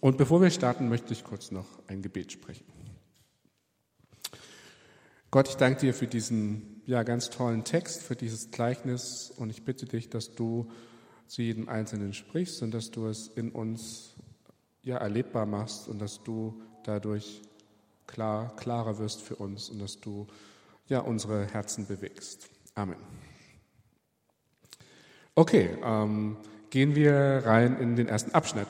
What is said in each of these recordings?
Und bevor wir starten, möchte ich kurz noch ein Gebet sprechen. Gott, ich danke dir für diesen ja, ganz tollen Text, für dieses Gleichnis und ich bitte dich, dass du zu jedem Einzelnen sprichst und dass du es in uns ja, erlebbar machst und dass du dadurch klar, klarer wirst für uns und dass du ja, unsere Herzen bewegst. Amen. Okay, ähm, gehen wir rein in den ersten Abschnitt.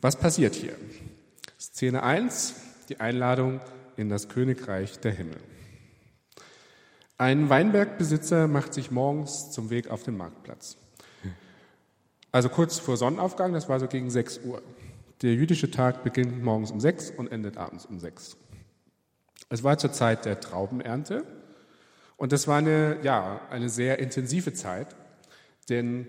Was passiert hier? Szene 1, die Einladung in das Königreich der Himmel. Ein Weinbergbesitzer macht sich morgens zum Weg auf den Marktplatz. Also kurz vor Sonnenaufgang, das war so gegen 6 Uhr. Der jüdische Tag beginnt morgens um 6 und endet abends um 6. Es war zur Zeit der Traubenernte und das war eine, ja, eine sehr intensive Zeit, denn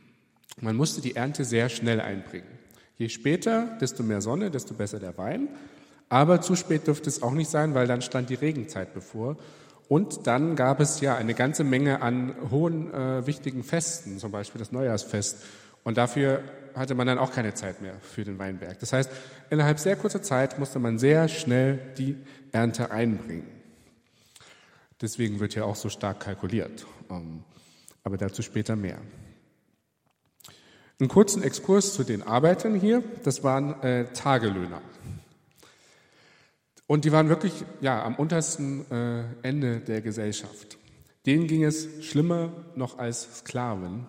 man musste die Ernte sehr schnell einbringen. Je später, desto mehr Sonne, desto besser der Wein. Aber zu spät dürfte es auch nicht sein, weil dann stand die Regenzeit bevor. Und dann gab es ja eine ganze Menge an hohen, äh, wichtigen Festen, zum Beispiel das Neujahrsfest. Und dafür hatte man dann auch keine Zeit mehr für den Weinberg. Das heißt, innerhalb sehr kurzer Zeit musste man sehr schnell die Ernte einbringen. Deswegen wird ja auch so stark kalkuliert. Ähm, aber dazu später mehr. Einen kurzen Exkurs zu den Arbeitern hier. Das waren äh, Tagelöhner. Und die waren wirklich ja, am untersten äh, Ende der Gesellschaft. Denen ging es schlimmer noch als Sklaven.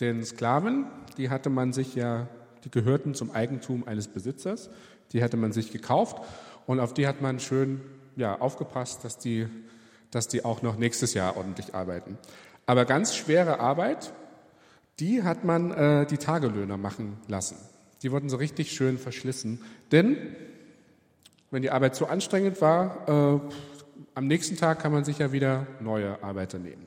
Denn Sklaven, die hatte man sich ja, die gehörten zum Eigentum eines Besitzers, die hatte man sich gekauft und auf die hat man schön ja, aufgepasst, dass die, dass die auch noch nächstes Jahr ordentlich arbeiten. Aber ganz schwere Arbeit, die hat man äh, die Tagelöhner machen lassen. Die wurden so richtig schön verschlissen. Denn wenn die Arbeit zu anstrengend war, äh, am nächsten Tag kann man sich ja wieder neue Arbeiter nehmen.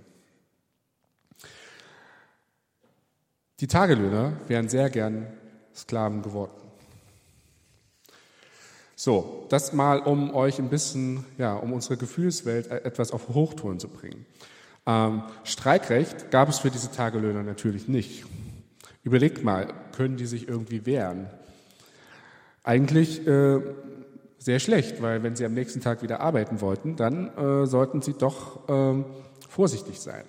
Die Tagelöhner wären sehr gern Sklaven geworden. So, das mal, um euch ein bisschen, ja, um unsere Gefühlswelt e-, etwas auf Hochtouren zu bringen. Ähm, Streikrecht gab es für diese Tagelöhner natürlich nicht. Überlegt mal, können die sich irgendwie wehren? Eigentlich äh, sehr schlecht, weil wenn sie am nächsten Tag wieder arbeiten wollten, dann äh, sollten sie doch äh, vorsichtig sein.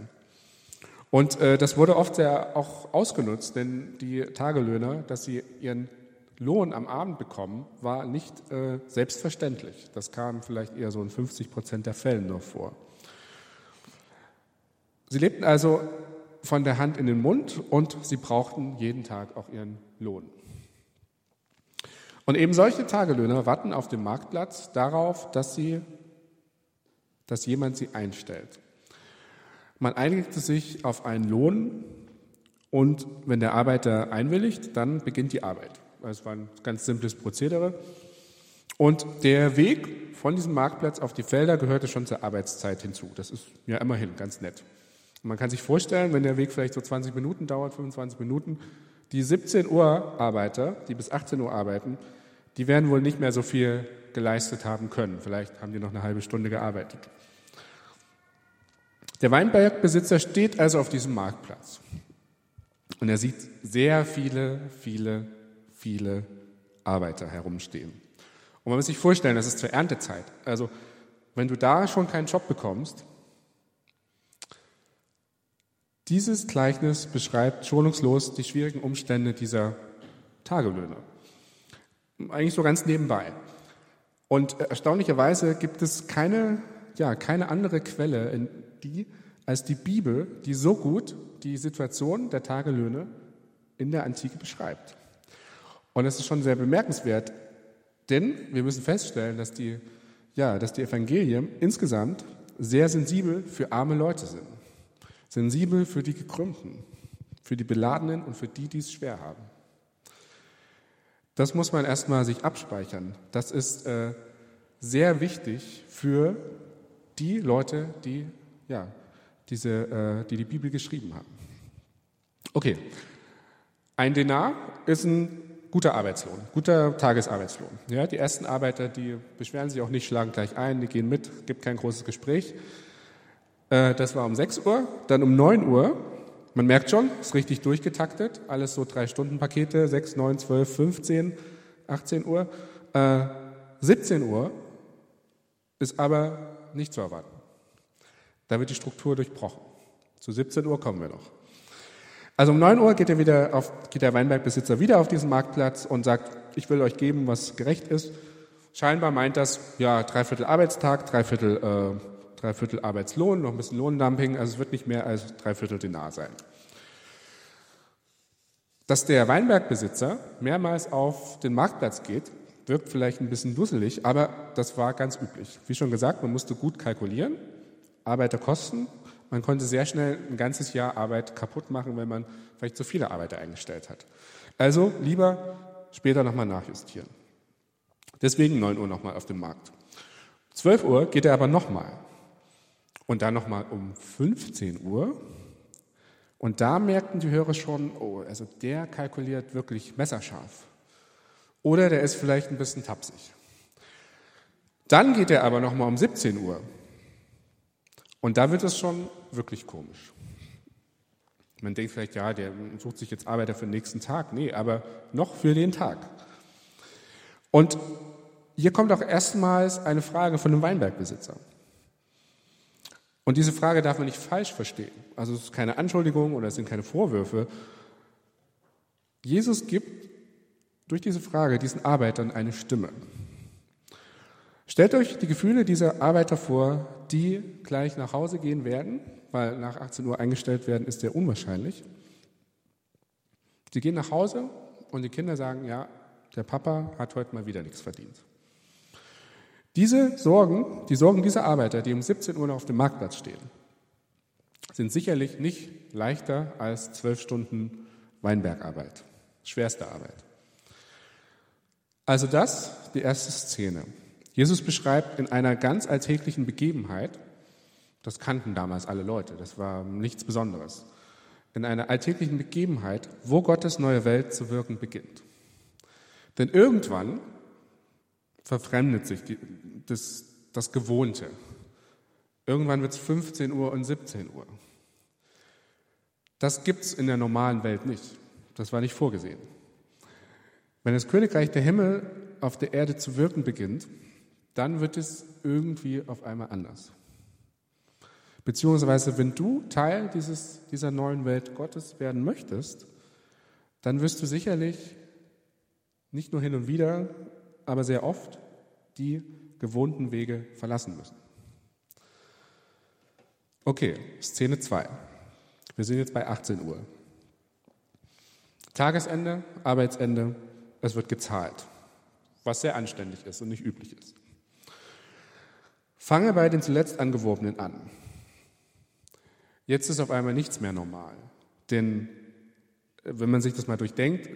Und äh, das wurde oft sehr auch ausgenutzt, denn die Tagelöhner, dass sie ihren Lohn am Abend bekommen, war nicht äh, selbstverständlich. Das kam vielleicht eher so in 50 Prozent der Fällen nur vor. Sie lebten also von der Hand in den Mund und sie brauchten jeden Tag auch ihren Lohn. Und eben solche Tagelöhner warten auf dem Marktplatz darauf, dass, sie, dass jemand sie einstellt. Man einigte sich auf einen Lohn und wenn der Arbeiter einwilligt, dann beginnt die Arbeit. Das war ein ganz simples Prozedere. Und der Weg von diesem Marktplatz auf die Felder gehörte schon zur Arbeitszeit hinzu. Das ist ja immerhin ganz nett. Man kann sich vorstellen, wenn der Weg vielleicht so 20 Minuten dauert, 25 Minuten, die 17 Uhr Arbeiter, die bis 18 Uhr arbeiten, die werden wohl nicht mehr so viel geleistet haben können. Vielleicht haben die noch eine halbe Stunde gearbeitet. Der Weinbergbesitzer steht also auf diesem Marktplatz und er sieht sehr viele, viele, viele Arbeiter herumstehen. Und man muss sich vorstellen, das ist zur Erntezeit. Also wenn du da schon keinen Job bekommst, dieses Gleichnis beschreibt schonungslos die schwierigen Umstände dieser Tagelöhner. Eigentlich so ganz nebenbei. Und erstaunlicherweise gibt es keine, ja, keine andere Quelle, in die, als die Bibel, die so gut die Situation der Tagelöhne in der Antike beschreibt. Und das ist schon sehr bemerkenswert, denn wir müssen feststellen, dass die, ja, dass die Evangelien insgesamt sehr sensibel für arme Leute sind. Sensibel für die Gekrümmten, für die Beladenen und für die, die es schwer haben. Das muss man erstmal sich abspeichern. Das ist äh, sehr wichtig für die Leute, die, ja, diese, äh, die die Bibel geschrieben haben. Okay, ein Denar ist ein guter Arbeitslohn, guter Tagesarbeitslohn. Ja, die ersten Arbeiter, die beschweren sich auch nicht, schlagen gleich ein, die gehen mit, gibt kein großes Gespräch. Äh, das war um 6 Uhr. Dann um 9 Uhr Man merkt schon, ist richtig durchgetaktet, alles so drei Stunden Pakete, 6, 9, 12, 15, 18 Uhr. Äh, 17 Uhr ist aber nicht zu erwarten. Da wird die Struktur durchbrochen. Zu 17 Uhr kommen wir noch. Also um 9 Uhr geht, er wieder auf, geht der Weinbergbesitzer wieder auf diesen Marktplatz und sagt, ich will euch geben, was gerecht ist. Scheinbar meint das, ja, Dreiviertel Arbeitstag, Dreiviertel, äh, Dreiviertel Arbeitslohn, noch ein bisschen Lohndumping, also es wird nicht mehr als Dreiviertel Dinar sein. Dass der Weinbergbesitzer mehrmals auf den Marktplatz geht, wirkt vielleicht ein bisschen dusselig, aber das war ganz üblich. Wie schon gesagt, man musste gut kalkulieren, Arbeiterkosten. Man konnte sehr schnell ein ganzes Jahr Arbeit kaputt machen, wenn man vielleicht zu viele Arbeiter eingestellt hat. Also lieber später nochmal nachjustieren. Deswegen 9 Uhr nochmal auf dem Markt. 12 Uhr geht er aber nochmal. Und dann nochmal um 15 Uhr und da merkten die Hörer schon, oh, also der kalkuliert wirklich messerscharf. Oder der ist vielleicht ein bisschen tapsig. Dann geht er aber nochmal um 17 Uhr. Und da wird es schon wirklich komisch. Man denkt vielleicht, ja, der sucht sich jetzt Arbeiter für den nächsten Tag. Nee, aber noch für den Tag. Und hier kommt auch erstmals eine Frage von einem Weinbergbesitzer. Und diese Frage darf man nicht falsch verstehen. Also es ist keine Anschuldigung oder es sind keine Vorwürfe. Jesus gibt durch diese Frage diesen Arbeitern eine Stimme. Stellt euch die Gefühle dieser Arbeiter vor, die gleich nach Hause gehen werden, weil nach 18 Uhr eingestellt werden ist sehr unwahrscheinlich. Sie gehen nach Hause und die Kinder sagen, ja, der Papa hat heute mal wieder nichts verdient. Diese Sorgen, die Sorgen dieser Arbeiter, die um 17 Uhr noch auf dem Marktplatz stehen, sind sicherlich nicht leichter als zwölf Stunden Weinbergarbeit, schwerste Arbeit. Also das, die erste Szene. Jesus beschreibt in einer ganz alltäglichen Begebenheit, das kannten damals alle Leute, das war nichts Besonderes, in einer alltäglichen Begebenheit, wo Gottes neue Welt zu wirken beginnt. Denn irgendwann verfremdet sich die, das, das Gewohnte. Irgendwann wird es 15 Uhr und 17 Uhr. Das gibt es in der normalen Welt nicht. Das war nicht vorgesehen. Wenn das Königreich der Himmel auf der Erde zu wirken beginnt, dann wird es irgendwie auf einmal anders. Beziehungsweise, wenn du Teil dieses, dieser neuen Welt Gottes werden möchtest, dann wirst du sicherlich nicht nur hin und wieder aber sehr oft die gewohnten Wege verlassen müssen. Okay, Szene 2. Wir sind jetzt bei 18 Uhr. Tagesende, Arbeitsende, es wird gezahlt, was sehr anständig ist und nicht üblich ist. Fange bei den zuletzt Angeworbenen an. Jetzt ist auf einmal nichts mehr normal. Denn äh, wenn man sich das mal durchdenkt,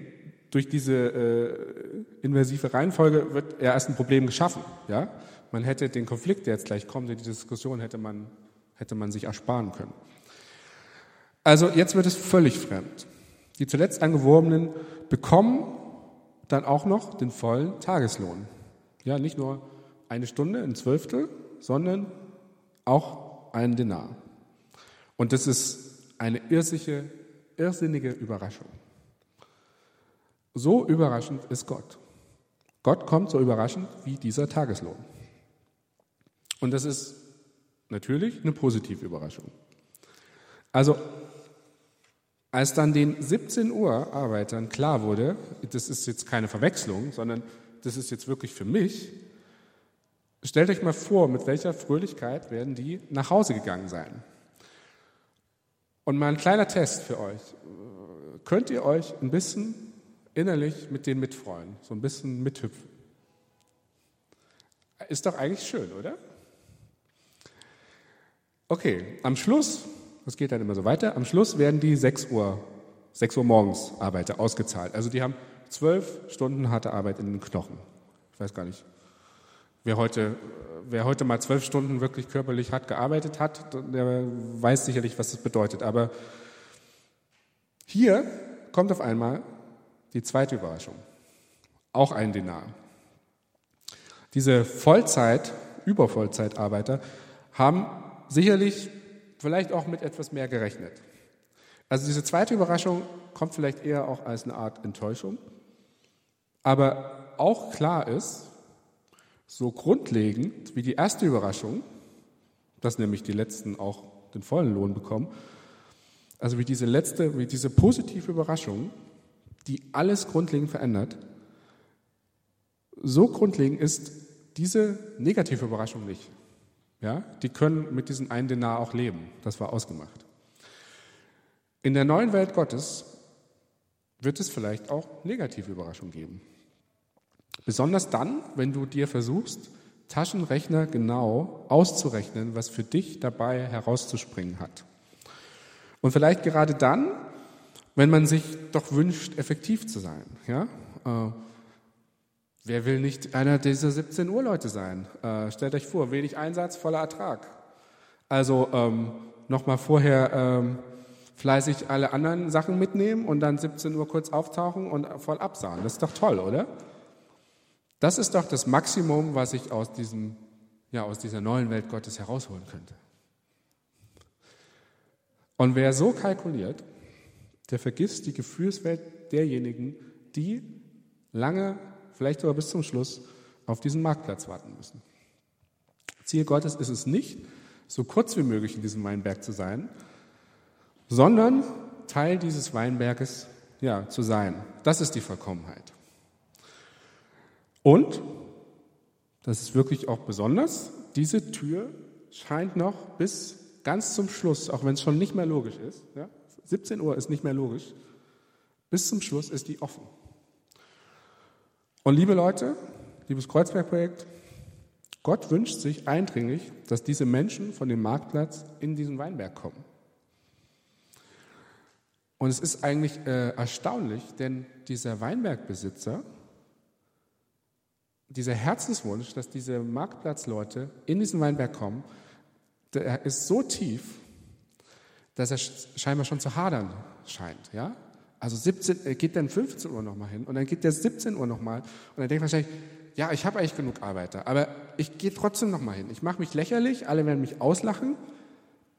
durch diese äh, inversive Reihenfolge wird erst ein Problem geschaffen. Ja? Man hätte den Konflikt, der jetzt gleich kommt, die Diskussion hätte man, hätte man sich ersparen können. Also jetzt wird es völlig fremd. Die zuletzt Angeworbenen bekommen dann auch noch den vollen Tageslohn. Ja, nicht nur eine Stunde, ein Zwölftel, sondern auch einen Denar. Und das ist eine irrsinnige, irrsinnige Überraschung. So überraschend ist Gott. Gott kommt so überraschend wie dieser Tageslohn. Und das ist natürlich eine positive Überraschung. Also, als dann den 17 Uhr Arbeitern klar wurde, das ist jetzt keine Verwechslung, sondern das ist jetzt wirklich für mich, stellt euch mal vor, mit welcher Fröhlichkeit werden die nach Hause gegangen sein. Und mal ein kleiner Test für euch. Könnt ihr euch ein bisschen innerlich mit denen mitfreuen, so ein bisschen mithüpfen. Ist doch eigentlich schön, oder? Okay, am Schluss, das geht dann immer so weiter, am Schluss werden die 6 Uhr, 6 Uhr morgens Arbeiter ausgezahlt. Also die haben zwölf Stunden harte Arbeit in den Knochen. Ich weiß gar nicht, wer heute, wer heute mal zwölf Stunden wirklich körperlich hart gearbeitet hat, der weiß sicherlich, was das bedeutet. Aber hier kommt auf einmal die zweite Überraschung. Auch ein Denar. Diese Vollzeit, Übervollzeitarbeiter haben sicherlich vielleicht auch mit etwas mehr gerechnet. Also diese zweite Überraschung kommt vielleicht eher auch als eine Art Enttäuschung. Aber auch klar ist, so grundlegend wie die erste Überraschung, dass nämlich die Letzten auch den vollen Lohn bekommen, also wie diese letzte, wie diese positive Überraschung, die alles grundlegend verändert, so grundlegend ist diese negative Überraschung nicht. Ja, die können mit diesem einen Denar auch leben. Das war ausgemacht. In der neuen Welt Gottes wird es vielleicht auch negative Überraschungen geben. Besonders dann, wenn du dir versuchst, Taschenrechner genau auszurechnen, was für dich dabei herauszuspringen hat. Und vielleicht gerade dann, wenn man sich doch wünscht, effektiv zu sein. Ja? Äh, wer will nicht einer dieser 17 Uhr Leute sein? Äh, stellt euch vor, wenig Einsatz, voller Ertrag. Also ähm, nochmal vorher ähm, fleißig alle anderen Sachen mitnehmen und dann 17 Uhr kurz auftauchen und voll absahen. Das ist doch toll, oder? Das ist doch das Maximum, was ich aus, diesem, ja, aus dieser neuen Welt Gottes herausholen könnte. Und wer so kalkuliert, der vergisst die Gefühlswelt derjenigen, die lange, vielleicht sogar bis zum Schluss, auf diesen Marktplatz warten müssen. Ziel Gottes ist es nicht, so kurz wie möglich in diesem Weinberg zu sein, sondern Teil dieses Weinberges ja, zu sein. Das ist die Vollkommenheit. Und, das ist wirklich auch besonders, diese Tür scheint noch bis ganz zum Schluss, auch wenn es schon nicht mehr logisch ist, ja, 17 Uhr ist nicht mehr logisch, bis zum Schluss ist die offen. Und liebe Leute, liebes Kreuzbergprojekt, Gott wünscht sich eindringlich, dass diese Menschen von dem Marktplatz in diesen Weinberg kommen. Und es ist eigentlich äh, erstaunlich, denn dieser Weinbergbesitzer, dieser Herzenswunsch, dass diese Marktplatzleute in diesen Weinberg kommen, der ist so tief, dass er scheinbar schon zu hadern scheint. Ja? Also 17, er geht dann 15 Uhr nochmal hin und dann geht der 17 Uhr nochmal und er denkt wahrscheinlich, ja, ich habe eigentlich genug Arbeiter, aber ich gehe trotzdem nochmal hin. Ich mache mich lächerlich, alle werden mich auslachen,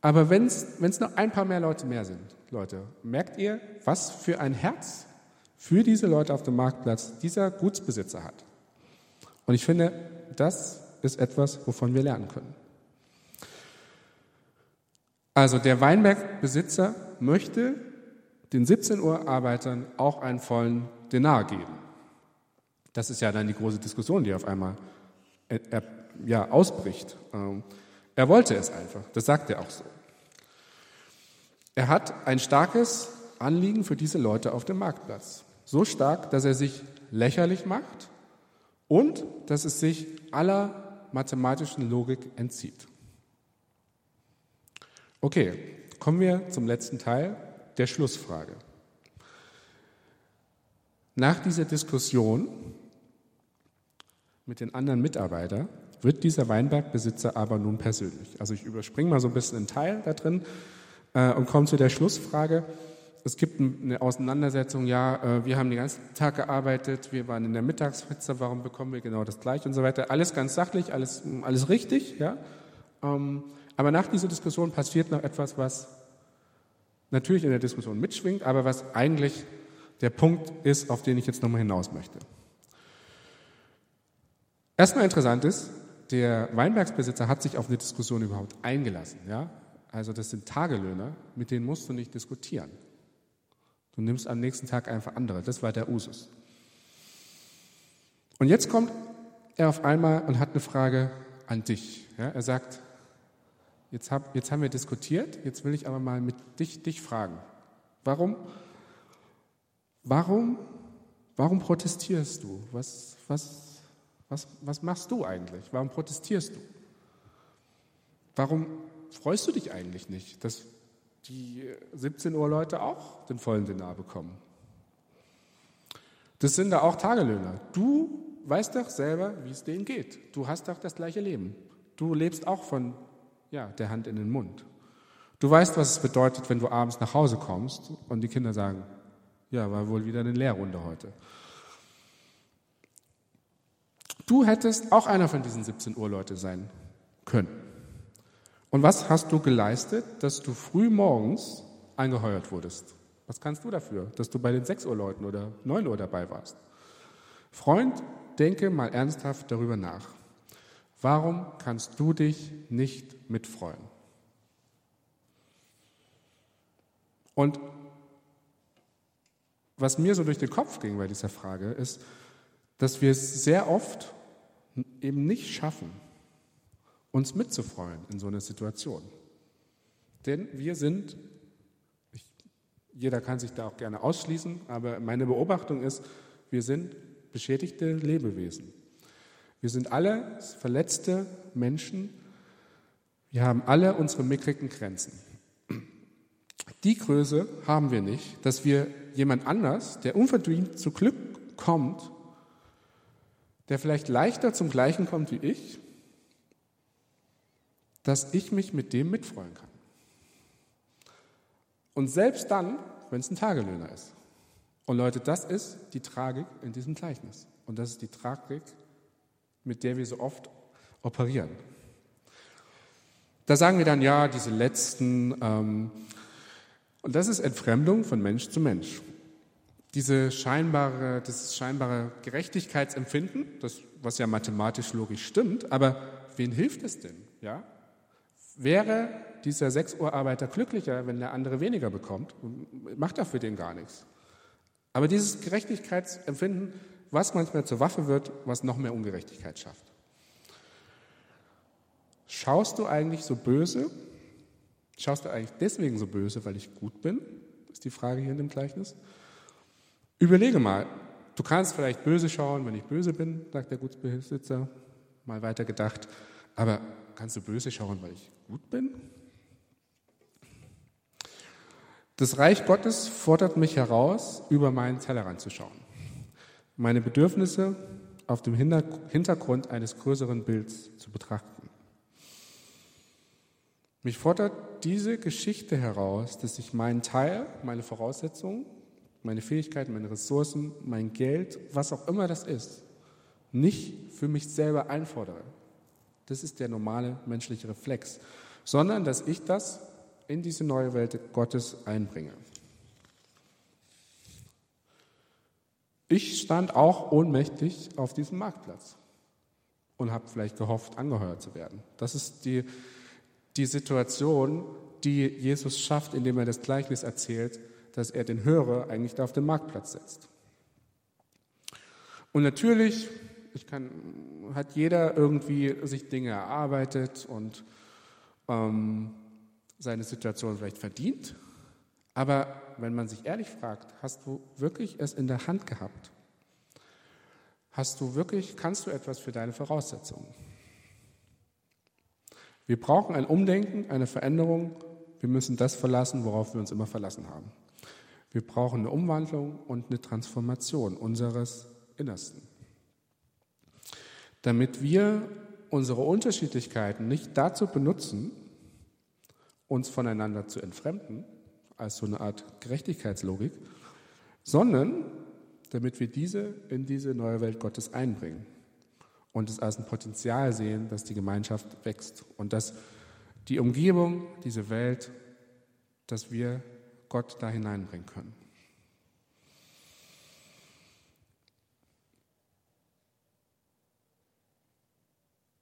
aber wenn es noch ein paar mehr Leute mehr sind, Leute, merkt ihr, was für ein Herz für diese Leute auf dem Marktplatz dieser Gutsbesitzer hat? Und ich finde, das ist etwas, wovon wir lernen können. Also der Weinbergbesitzer möchte den 17 Uhr Arbeitern auch einen vollen Denar geben. Das ist ja dann die große Diskussion, die auf einmal äh, ja, ausbricht. Ähm, er wollte es einfach, das sagt er auch so. Er hat ein starkes Anliegen für diese Leute auf dem Marktplatz. So stark, dass er sich lächerlich macht und dass es sich aller mathematischen Logik entzieht. Okay, kommen wir zum letzten Teil der Schlussfrage. Nach dieser Diskussion mit den anderen Mitarbeitern wird dieser Weinbergbesitzer aber nun persönlich. Also ich überspringe mal so ein bisschen einen Teil da drin äh, und komme zu der Schlussfrage. Es gibt eine Auseinandersetzung, ja, äh, wir haben den ganzen Tag gearbeitet, wir waren in der Mittagspizza, warum bekommen wir genau das gleiche und so weiter. Alles ganz sachlich, alles, alles richtig, ja. Ähm, aber nach dieser Diskussion passiert noch etwas, was natürlich in der Diskussion mitschwingt, aber was eigentlich der Punkt ist, auf den ich jetzt nochmal hinaus möchte. Erstmal interessant ist, der Weinbergsbesitzer hat sich auf eine Diskussion überhaupt eingelassen. Ja? Also das sind Tagelöhner, mit denen musst du nicht diskutieren. Du nimmst am nächsten Tag einfach andere. Das war der Usus. Und jetzt kommt er auf einmal und hat eine Frage an dich. Ja, er sagt, jetzt, hab, jetzt haben wir diskutiert, jetzt will ich aber mal mit dich, dich fragen. Warum, warum, warum protestierst du? Was, was, was, was machst du eigentlich? Warum protestierst du? Warum freust du dich eigentlich nicht, dass die 17 Uhr Leute auch den vollen Denar bekommen? Das sind da auch Tagelöhner. Du weißt doch selber, wie es denen geht. Du hast doch das gleiche Leben. Du lebst auch von ja, der Hand in den Mund. Du weißt, was es bedeutet, wenn du abends nach Hause kommst und die Kinder sagen, ja, war wohl wieder eine Lehrrunde heute. Du hättest auch einer von diesen 17 Uhr Leute sein können. Und was hast du geleistet, dass du früh morgens angeheuert wurdest. Was kannst du dafür, dass du bei den 6 Uhr Leuten oder 9 Uhr dabei warst? Freund, denke mal ernsthaft darüber nach. Warum kannst du dich nicht mitfreuen? Und was mir so durch den Kopf ging bei dieser Frage ist, dass wir es sehr oft eben nicht schaffen, uns mitzufreuen in so einer Situation. Denn wir sind, ich, jeder kann sich da auch gerne ausschließen, aber meine Beobachtung ist, wir sind beschädigte Lebewesen. Wir sind alle verletzte Menschen. Wir haben alle unsere mickrigen Grenzen. Die Größe haben wir nicht, dass wir jemand anders, der unverdient zu Glück kommt, der vielleicht leichter zum Gleichen kommt wie ich, dass ich mich mit dem mitfreuen kann. Und selbst dann, wenn es ein Tagelöhner ist. Und Leute, das ist die Tragik in diesem Gleichnis. Und das ist die Tragik, mit der wir so oft operieren. Da sagen wir dann, ja, diese letzten, ähm, und das ist Entfremdung von Mensch zu Mensch. Diese scheinbare, das scheinbare Gerechtigkeitsempfinden, das, was ja mathematisch logisch stimmt, aber wen hilft es denn? Ja? Wäre dieser 6 Uhr Arbeiter glücklicher, wenn der andere weniger bekommt? Macht er für den gar nichts. Aber dieses Gerechtigkeitsempfinden, was manchmal zur Waffe wird, was noch mehr Ungerechtigkeit schafft. Schaust du eigentlich so böse? Schaust du eigentlich deswegen so böse, weil ich gut bin? Ist die Frage hier in dem Gleichnis. Überlege mal, du kannst vielleicht böse schauen, wenn ich böse bin, sagt der Gutsbesitzer, mal weiter gedacht, aber kannst du böse schauen, weil ich gut bin? Das Reich Gottes fordert mich heraus, über meinen Tellerrand zu schauen. Meine Bedürfnisse auf dem Hintergrund eines größeren Bilds zu betrachten. Mich fordert diese Geschichte heraus, dass ich meinen Teil, meine Voraussetzungen, meine Fähigkeiten, meine Ressourcen, mein Geld, was auch immer das ist, nicht für mich selber einfordere. Das ist der normale menschliche Reflex, sondern dass ich das in diese neue Welt Gottes einbringe. Ich stand auch ohnmächtig auf diesem Marktplatz und habe vielleicht gehofft, angeheuert zu werden. Das ist die, die Situation, die Jesus schafft, indem er das Gleichnis erzählt, dass er den Hörer eigentlich da auf den Marktplatz setzt. Und natürlich ich kann, hat jeder irgendwie sich Dinge erarbeitet und ähm, seine Situation vielleicht verdient. Aber wenn man sich ehrlich fragt, hast du wirklich es in der Hand gehabt? Hast du wirklich, kannst du etwas für deine Voraussetzungen? Wir brauchen ein Umdenken, eine Veränderung. Wir müssen das verlassen, worauf wir uns immer verlassen haben. Wir brauchen eine Umwandlung und eine Transformation unseres Innersten. Damit wir unsere Unterschiedlichkeiten nicht dazu benutzen, uns voneinander zu entfremden, als so eine Art Gerechtigkeitslogik, sondern damit wir diese in diese neue Welt Gottes einbringen und es als ein Potenzial sehen, dass die Gemeinschaft wächst und dass die Umgebung, diese Welt, dass wir Gott da hineinbringen können.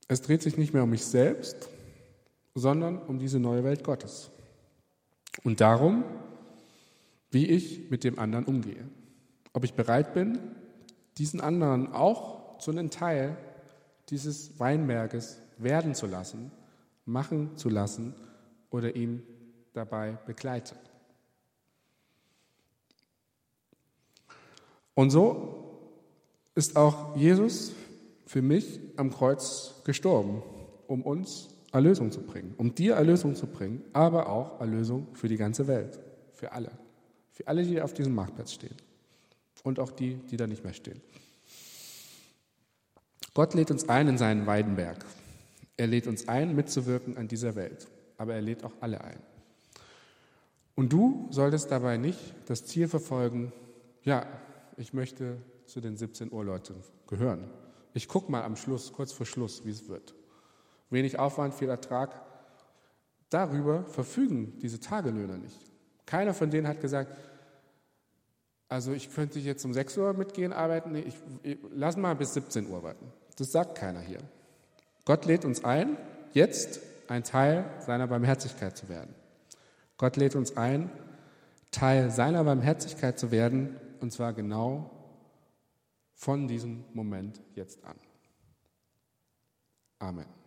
Es dreht sich nicht mehr um mich selbst, sondern um diese neue Welt Gottes. Und darum, wie ich mit dem anderen umgehe. Ob ich bereit bin, diesen anderen auch zu einem Teil dieses Weinberges werden zu lassen, machen zu lassen oder ihm dabei begleite. Und so ist auch Jesus für mich am Kreuz gestorben, um uns Erlösung zu bringen, um dir Erlösung zu bringen, aber auch Erlösung für die ganze Welt, für alle, für alle, die auf diesem Marktplatz stehen und auch die, die da nicht mehr stehen. Gott lädt uns ein in seinen Weidenberg. Er lädt uns ein, mitzuwirken an dieser Welt, aber er lädt auch alle ein. Und du solltest dabei nicht das Ziel verfolgen, ja, ich möchte zu den 17 Uhr Leuten gehören. Ich gucke mal am Schluss, kurz vor Schluss, wie es wird. Wenig Aufwand, viel Ertrag. Darüber verfügen diese Tagelöhner nicht. Keiner von denen hat gesagt, also ich könnte jetzt um 6 Uhr mitgehen arbeiten, ich, ich, lass mal bis 17 Uhr warten. Das sagt keiner hier. Gott lädt uns ein, jetzt ein Teil seiner Barmherzigkeit zu werden. Gott lädt uns ein, Teil seiner Barmherzigkeit zu werden, und zwar genau von diesem Moment jetzt an. Amen.